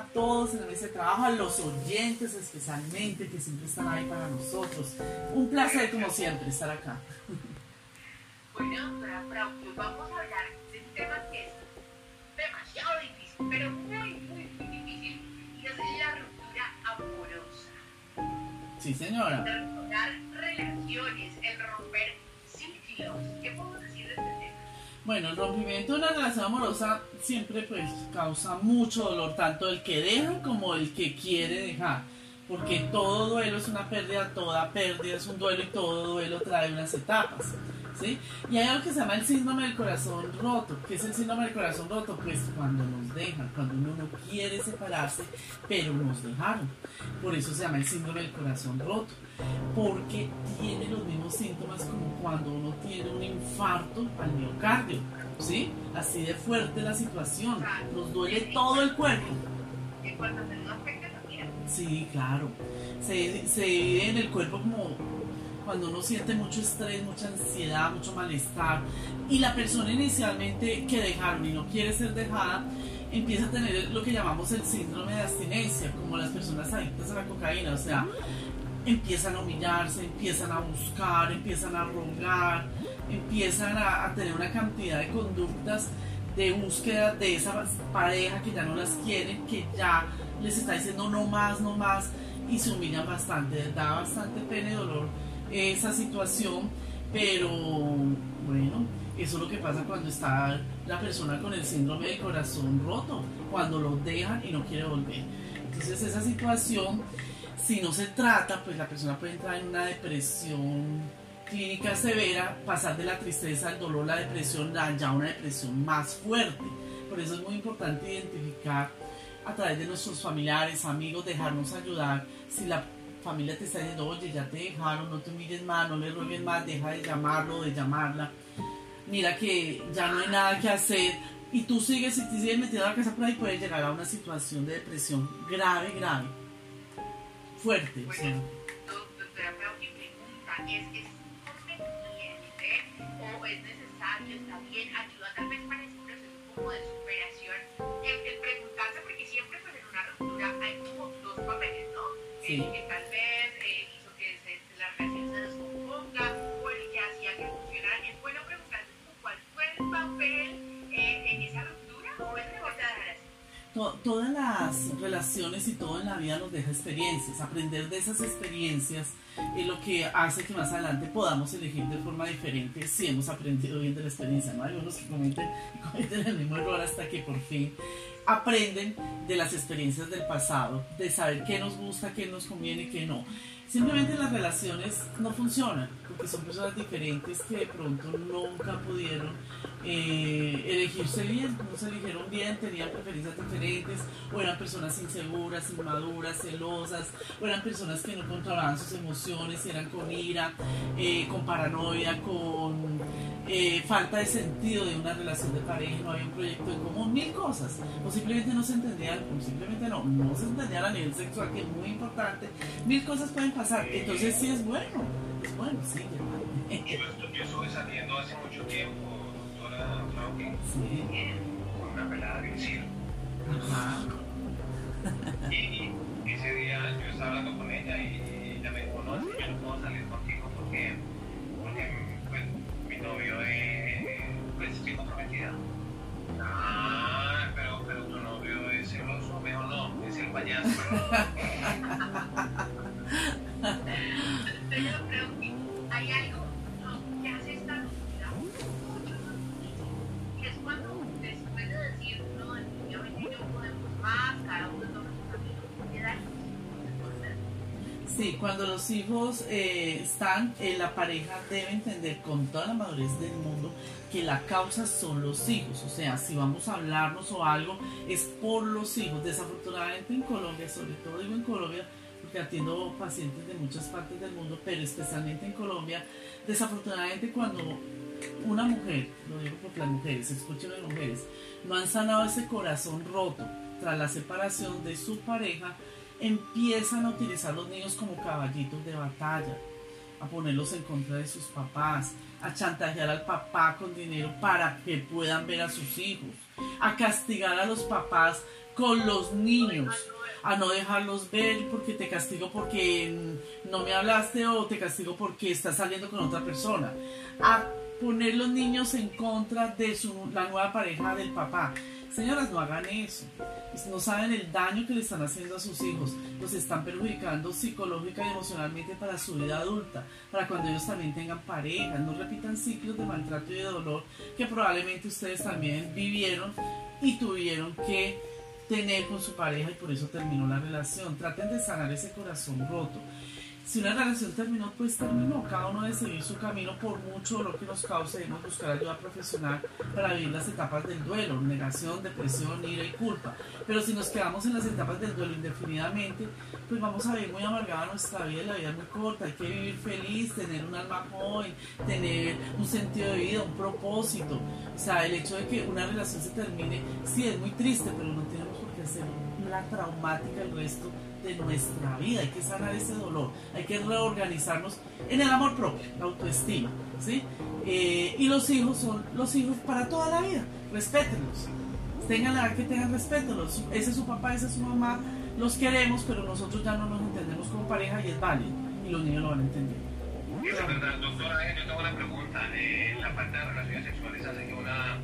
a todos en ese trabajo, a los oyentes especialmente que siempre están ahí para nosotros. Un placer como siempre estar acá. Bueno, doctora Frau, pues vamos a hablar de un tema que es demasiado difícil, pero muy, muy, muy difícil, y es la ruptura amorosa. Sí, señora. Restaurar relaciones, el Bueno, el rompimiento de una relación amorosa siempre pues causa mucho dolor, tanto el que deja como el que quiere dejar. Porque todo duelo es una pérdida, toda pérdida es un duelo y todo duelo trae unas etapas. ¿Sí? Y hay algo que se llama el síndrome del corazón roto. ¿Qué es el síndrome del corazón roto? Pues cuando nos dejan, cuando uno no quiere separarse, pero nos dejaron. Por eso se llama el síndrome del corazón roto. Porque tiene los mismos síntomas como cuando uno tiene un infarto al miocardio. ¿Sí? Así de fuerte la situación. Nos duele todo el cuerpo. Sí, claro. Se, se divide en el cuerpo como cuando uno siente mucho estrés, mucha ansiedad, mucho malestar. Y la persona inicialmente que dejaron y no quiere ser dejada, empieza a tener lo que llamamos el síndrome de abstinencia, como las personas adictas a la cocaína. O sea, empiezan a humillarse, empiezan a buscar, empiezan a rogar, empiezan a, tener una cantidad de conductas de búsqueda de esa pareja que ya no las quieren, que ya les está diciendo no más, no más, y se humillan bastante, da bastante pena y dolor esa situación, pero bueno, eso es lo que pasa cuando está la persona con el síndrome del corazón roto, cuando lo dejan y no quiere volver. Entonces esa situación, si no se trata, pues la persona puede entrar en una depresión clínica severa, pasar de la tristeza al dolor, la depresión, ya una depresión más fuerte. Por eso es muy importante identificar a través de nuestros familiares, amigos, dejarnos ayudar si la familia te está diciendo, oye, ya te dejaron, no te mires más, no le ruegues más, deja de llamarlo, de llamarla. Mira que ya no hay nada que hacer. Y tú sigues, si te sigues metiendo a la casa por ahí, puedes llegar a una situación de depresión grave, grave. Fuerte. o sea. Doctora, pero mi pregunta es, ¿es conveniente o es necesario, está bien, ayuda tal vez para ese proceso como de superación? El, el preguntarse, porque siempre pues en una ruptura hay como dos papeles, ¿no? Sí. El que To- todas las relaciones y todo en la vida nos deja experiencias. Aprender de esas experiencias es lo que hace que más adelante podamos elegir de forma diferente si hemos aprendido bien de la experiencia. ¿no? Hay unos que cometen, cometen el mismo error hasta que por fin aprenden de las experiencias del pasado, de saber qué nos gusta, qué nos conviene qué no. Simplemente las relaciones no funcionan porque son personas diferentes que de pronto nunca pudieron eh, elegirse bien, no se eligieron bien, tenían preferencias diferentes, o eran personas inseguras, inmaduras, celosas, o eran personas que no controlaban sus emociones, eran con ira, eh, con paranoia, con eh, falta de sentido de una relación de pareja, no había un proyecto en común, mil cosas, o simplemente no se entendían, o simplemente no, no se entendían a nivel sexual, que es muy importante, mil cosas pueden entonces sí es bueno, es bueno, sí, ya. Yo, yo estuve saliendo hace mucho tiempo, doctora Frauke, Sí, con una pelada del circo. ajá. Y ese día yo estaba hablando con ella y ella me dijo, no, es que yo no puedo salir contigo porque, porque pues, mi novio es, pues estoy comprometida. Ah, pero, pero tu novio es celoso, mejor no, es el payaso. Sí, cuando los hijos eh, están, eh, la pareja debe entender con toda la madurez del mundo que la causa son los hijos. O sea, si vamos a hablarnos o algo, es por los hijos. Desafortunadamente en Colombia, sobre todo digo en Colombia, porque atiendo pacientes de muchas partes del mundo, pero especialmente en Colombia, desafortunadamente cuando una mujer, lo digo porque las mujeres, escuchen las mujeres, no han sanado ese corazón roto tras la separación de su pareja, empiezan a utilizar los niños como caballitos de batalla, a ponerlos en contra de sus papás, a chantajear al papá con dinero para que puedan ver a sus hijos, a castigar a los papás con los niños a no dejarlos ver porque te castigo porque no me hablaste o te castigo porque estás saliendo con otra persona. A poner los niños en contra de su, la nueva pareja del papá. Señoras, no hagan eso. No saben el daño que le están haciendo a sus hijos. Los están perjudicando psicológica y emocionalmente para su vida adulta, para cuando ellos también tengan pareja. No repitan ciclos de maltrato y de dolor que probablemente ustedes también vivieron y tuvieron que tener con su pareja y por eso terminó la relación. Traten de sanar ese corazón roto si una relación terminó, pues terminó. Cada uno debe seguir su camino por mucho dolor que nos cause. Debemos buscar ayuda profesional para vivir las etapas del duelo, negación, depresión, ira y culpa. Pero si nos quedamos en las etapas del duelo indefinidamente, pues vamos a vivir muy amargada nuestra vida. La vida es muy corta. Hay que vivir feliz, tener un alma joven, tener un sentido de vida, un propósito. O sea, el hecho de que una relación se termine, sí es muy triste, pero no tenemos por qué hacer una traumática el resto de nuestra vida, hay que sanar ese dolor, hay que reorganizarnos en el amor propio, la autoestima, ¿sí? Eh, y los hijos son los hijos para toda la vida, respétenlos, tengan la edad que tengan, respétenlos, ese es su papá, esa es su mamá, los queremos, pero nosotros ya no nos entendemos como pareja y es válido, y los niños lo van a entender. Es verdad, doctora, yo tengo una pregunta. Eh, la falta de relaciones sexuales hace que una,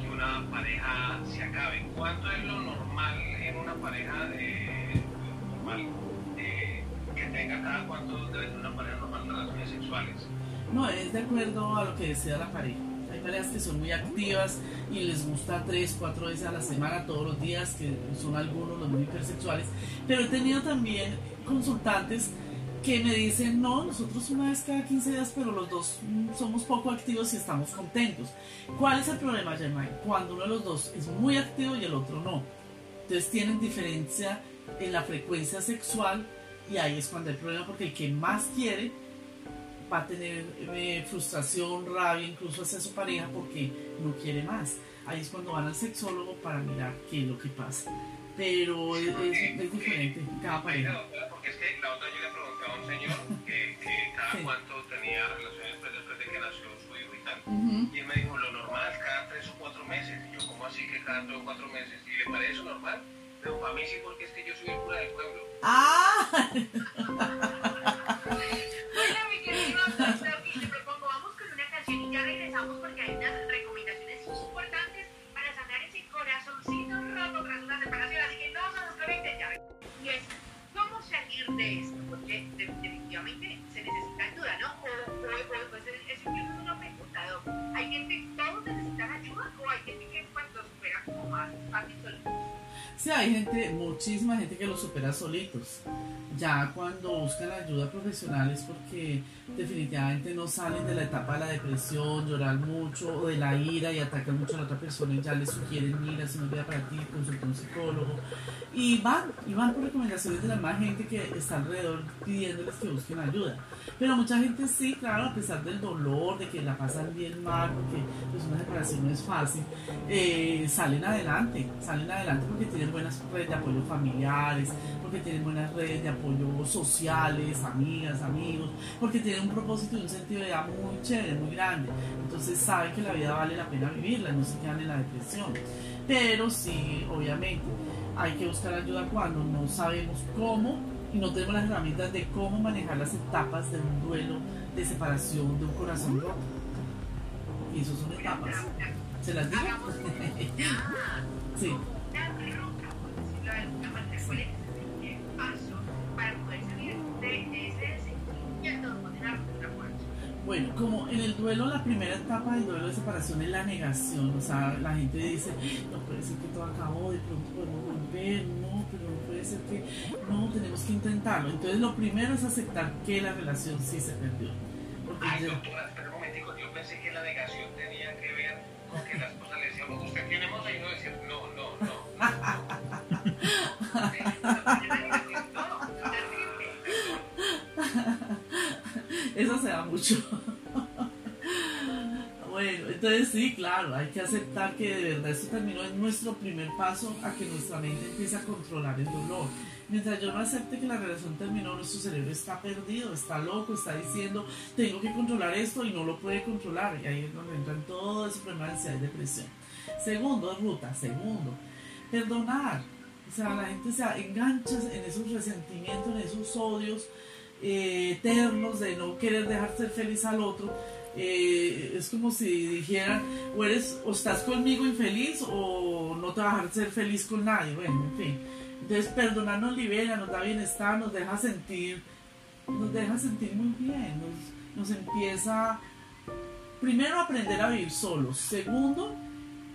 que una pareja se acabe. ¿Cuánto es lo normal en una pareja de eh, que tenga cada cuánto debe tener una pareja normal relaciones sexuales. No, es de acuerdo a lo que desea la pareja. Hay parejas que son muy activas y les gusta tres, cuatro veces a la semana, todos los días, que son algunos los muy hipersexuales. Pero he tenido también consultantes que me dicen, no, nosotros una vez cada 15 días, pero los dos somos poco activos y estamos contentos. ¿Cuál es el problema, Germán? Cuando uno de los dos es muy activo y el otro no. Entonces tienen diferencia en la frecuencia sexual y ahí es cuando hay problema porque el que más quiere va a tener eh, frustración, rabia incluso hacia su pareja porque no quiere más. Ahí es cuando van al sexólogo para mirar qué es lo que pasa. Pero es, es, diferente cada pareja. Porque es que la otra yo le pregunté a un señor que, que cada cuánto tenía relaciones pues, después de que nació su hijo y tal. Y él me dijo, lo normal cada tres o cuatro meses. Y yo, ¿cómo así que cada tres o cuatro meses? ¿Y le parece normal? Pero para mí sí, porque es que yo soy el cura del pueblo. ¡Ah! muchísima gente que lo supera solitos. Ya cuando buscan ayuda profesional es porque definitivamente no salen de la etapa de la depresión, llorar mucho o de la ira y atacan mucho a la otra persona y ya les sugieren, mira, si no queda para ti, consulta un psicólogo. Y van, y van por recomendaciones de la más gente que está alrededor pidiéndoles que busquen ayuda. Pero mucha gente sí, claro, a pesar del dolor, de que la pasan bien mal, porque pues una separación no es fácil, eh, salen adelante, salen adelante porque tienen buenas redes de apoyo familiares, porque tienen buenas redes de apoyo sociales, amigas, amigos, porque tienen un propósito y un sentido de vida muy chévere, muy grande. Entonces saben que la vida vale la pena vivirla, no se quedan en la depresión. Pero sí, obviamente, hay que buscar ayuda cuando no sabemos cómo y no tenemos las herramientas de cómo manejar las etapas de un duelo de separación de un corazón roto. Y eso son etapas. ¿Se las digo? sí. Bueno, como en el duelo, la primera etapa del duelo de separación es la negación. O sea, la gente dice, no puede ser que todo acabó, de pronto podemos volver, no, pero no puede ser que, no, tenemos que intentarlo. Entonces, lo primero es aceptar que la relación sí se perdió. Ay, doctora, espera un momentico, yo pensé que la negación tenía que ver con que las cosas le decíamos, usted tiene moza y no decir, no, no, no. Eso se da mucho. Sí, claro, hay que aceptar que de verdad esto terminó en nuestro primer paso a que nuestra mente empiece a controlar el dolor. Mientras yo no acepte que la relación terminó, nuestro cerebro está perdido, está loco, está diciendo, tengo que controlar esto y no lo puede controlar. Y ahí es donde entran todo ese problema de ansiedad y depresión. Segundo, ruta, segundo, perdonar. O sea, la gente se engancha en esos resentimientos, en esos odios eh, eternos de no querer dejar ser feliz al otro. Eh, es como si dijeran, o, eres, o estás conmigo infeliz o no te vas a ser feliz con nadie. Bueno, en fin. Entonces, perdonar nos libera, nos da bienestar, nos deja sentir, nos deja sentir muy bien, nos, nos empieza, primero, a aprender a vivir solos. Segundo,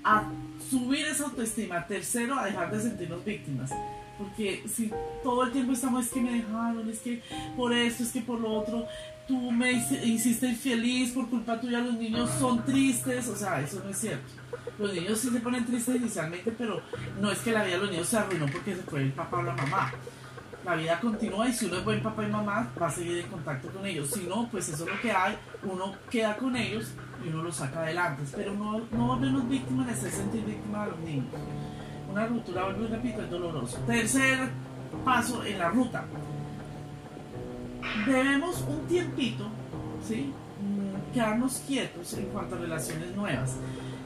a subir esa autoestima. Tercero, a dejar de sentirnos víctimas. Porque si todo el tiempo estamos, es que me dejaron, es que por esto, es que por lo otro, tú me hiciste infeliz por culpa tuya, los niños son tristes, o sea, eso no es cierto. Los niños sí se ponen tristes inicialmente, pero no es que la vida de los niños se arruinó porque se fue el papá o la mamá. La vida continúa y si uno es buen papá y mamá, va a seguir en contacto con ellos. Si no, pues eso es lo que hay, uno queda con ellos y uno los saca adelante. Pero no, no volvemos víctimas de ser sentir víctimas a los niños. Una ruptura, vuelvo y repito, es doloroso. Tercer paso en la ruta. Debemos un tiempito, ¿sí? Mm, quedarnos quietos en cuanto a relaciones nuevas.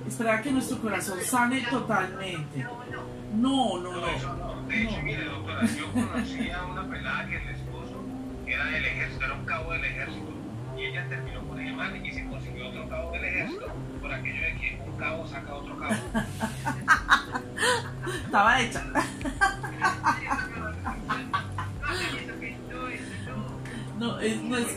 Esperar que nuestro corazón sane totalmente. No, no, no. De hecho, mire, doctora, yo conocí a una pelada que el esposo era del ejército, era un cabo del ejército, y ella terminó con el man y se consiguió otro cabo del ejército por aquello de que un cabo saca otro cabo. Estaba hecha. No, es, no, es,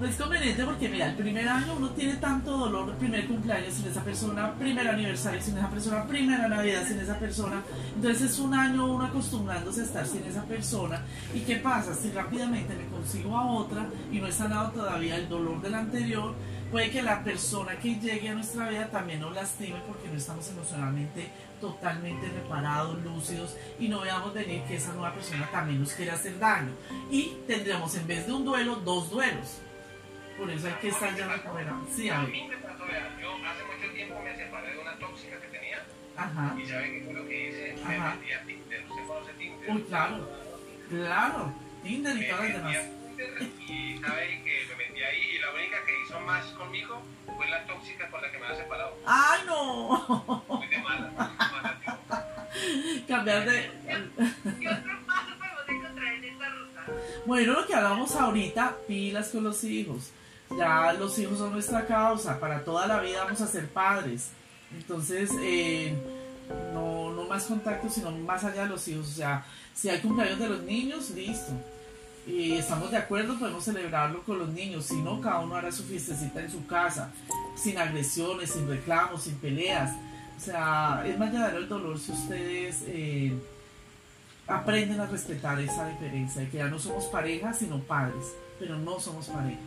no es conveniente porque, mira, el primer año uno tiene tanto dolor, el primer cumpleaños sin esa persona, primer aniversario sin esa persona, primera Navidad sin esa persona. Entonces es un año uno acostumbrándose a estar sin esa persona. ¿Y qué pasa? Si rápidamente me consigo a otra y no he sanado todavía el dolor del anterior, puede que la persona que llegue a nuestra vida también nos lastime porque no estamos emocionalmente totalmente reparados, lúcidos y no veamos venir que esa nueva persona también nos quiere hacer daño. Y tendríamos en vez de un duelo, dos duelos. Por eso hay que estar ya recuperando. Sí, a, mí me pasó, yo hace mucho tiempo me separé de una tóxica que tenía. Ajá. Y saben lo que hice, me metí a Tinder. ¿Usted conoce Tinder? Uy, claro. Claro. Tinder y todas las demás. Y sabe que me metí ahí y la única que hizo más conmigo fue la tóxica con la que me había separado. ¡Ay, no! Muy de mala. Cambiar de... ¿Qué otro paso podemos encontrar en esta ruta? Bueno, lo que hablamos ahorita, pilas con los hijos. Ya los hijos son nuestra causa, para toda la vida vamos a ser padres. Entonces, eh, no, no más contacto, sino más allá de los hijos. O sea, si hay cumpleaños de los niños, listo. Y estamos de acuerdo, podemos celebrarlo con los niños. Si no, cada uno hará su fiestecita en su casa, sin agresiones, sin reclamos, sin peleas. O sea, es más llevadero el dolor si ustedes eh, aprenden a respetar esa diferencia, de que ya no somos pareja, sino padres, pero no somos pareja.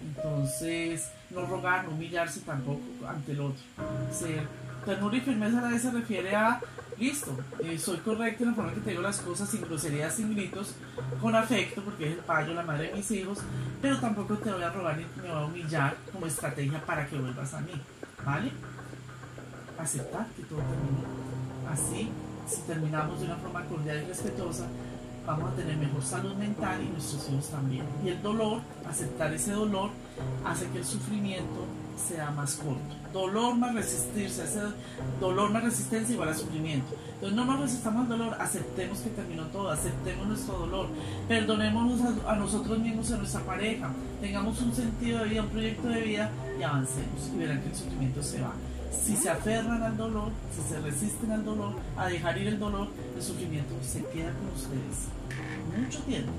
Entonces, no rogar, no humillarse tampoco ante el otro. Ser ternura y firmeza a la vez se refiere a, listo, eh, soy correcto en la forma que te digo las cosas, sin groserías, sin gritos, con afecto, porque es el payo, la madre de mis hijos, pero tampoco te voy a rogar ni me voy a humillar como estrategia para que vuelvas a mí, ¿vale? Aceptar que todo terminó. Así, si terminamos de una forma cordial y respetuosa, vamos a tener mejor salud mental y nuestros hijos también. Y el dolor, aceptar ese dolor, hace que el sufrimiento sea más corto. Dolor más resistirse, ese dolor más resistencia igual a sufrimiento. Entonces no nos resistamos al dolor, aceptemos que terminó todo, aceptemos nuestro dolor, perdonémonos a, nosotros mismos a nuestra pareja, tengamos un sentido de vida, un proyecto de vida y avancemos y verán que el sufrimiento se va. Si se aferran al dolor, si se resisten al dolor, a dejar ir el dolor, el sufrimiento se queda con ustedes mucho tiempo.